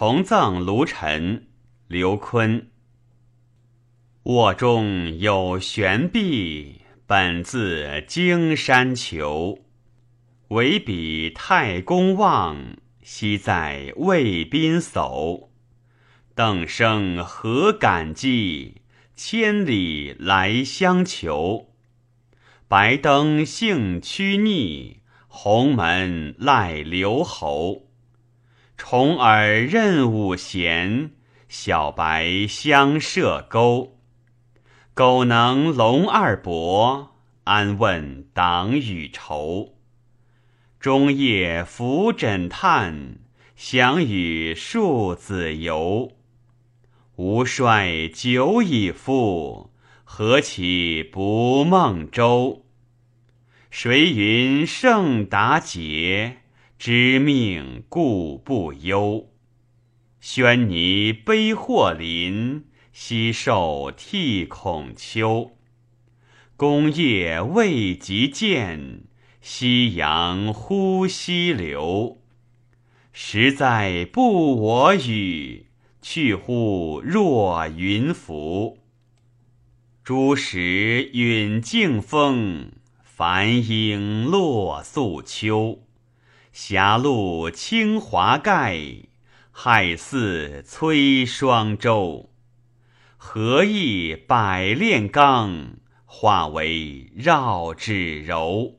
重赠卢臣。刘坤。卧中有悬壁，本自荆山求。唯比太公望，昔在渭滨叟。邓生何敢记？千里来相求。白登幸趋逆，鸿门赖留侯。重耳任吾贤，小白相射钩。苟能龙二伯，安问党与仇？中夜伏枕叹，想与庶子游。吾帅酒已复，何其不梦舟？谁云胜达节，知命故不忧。宣尼悲祸临，西受涕孔丘。功业未及见，夕阳忽西流。实在不我与。去乎若云浮，诸时允静风，繁英落素秋。狭路清华盖，海似催双舟。何意百炼钢，化为绕指柔。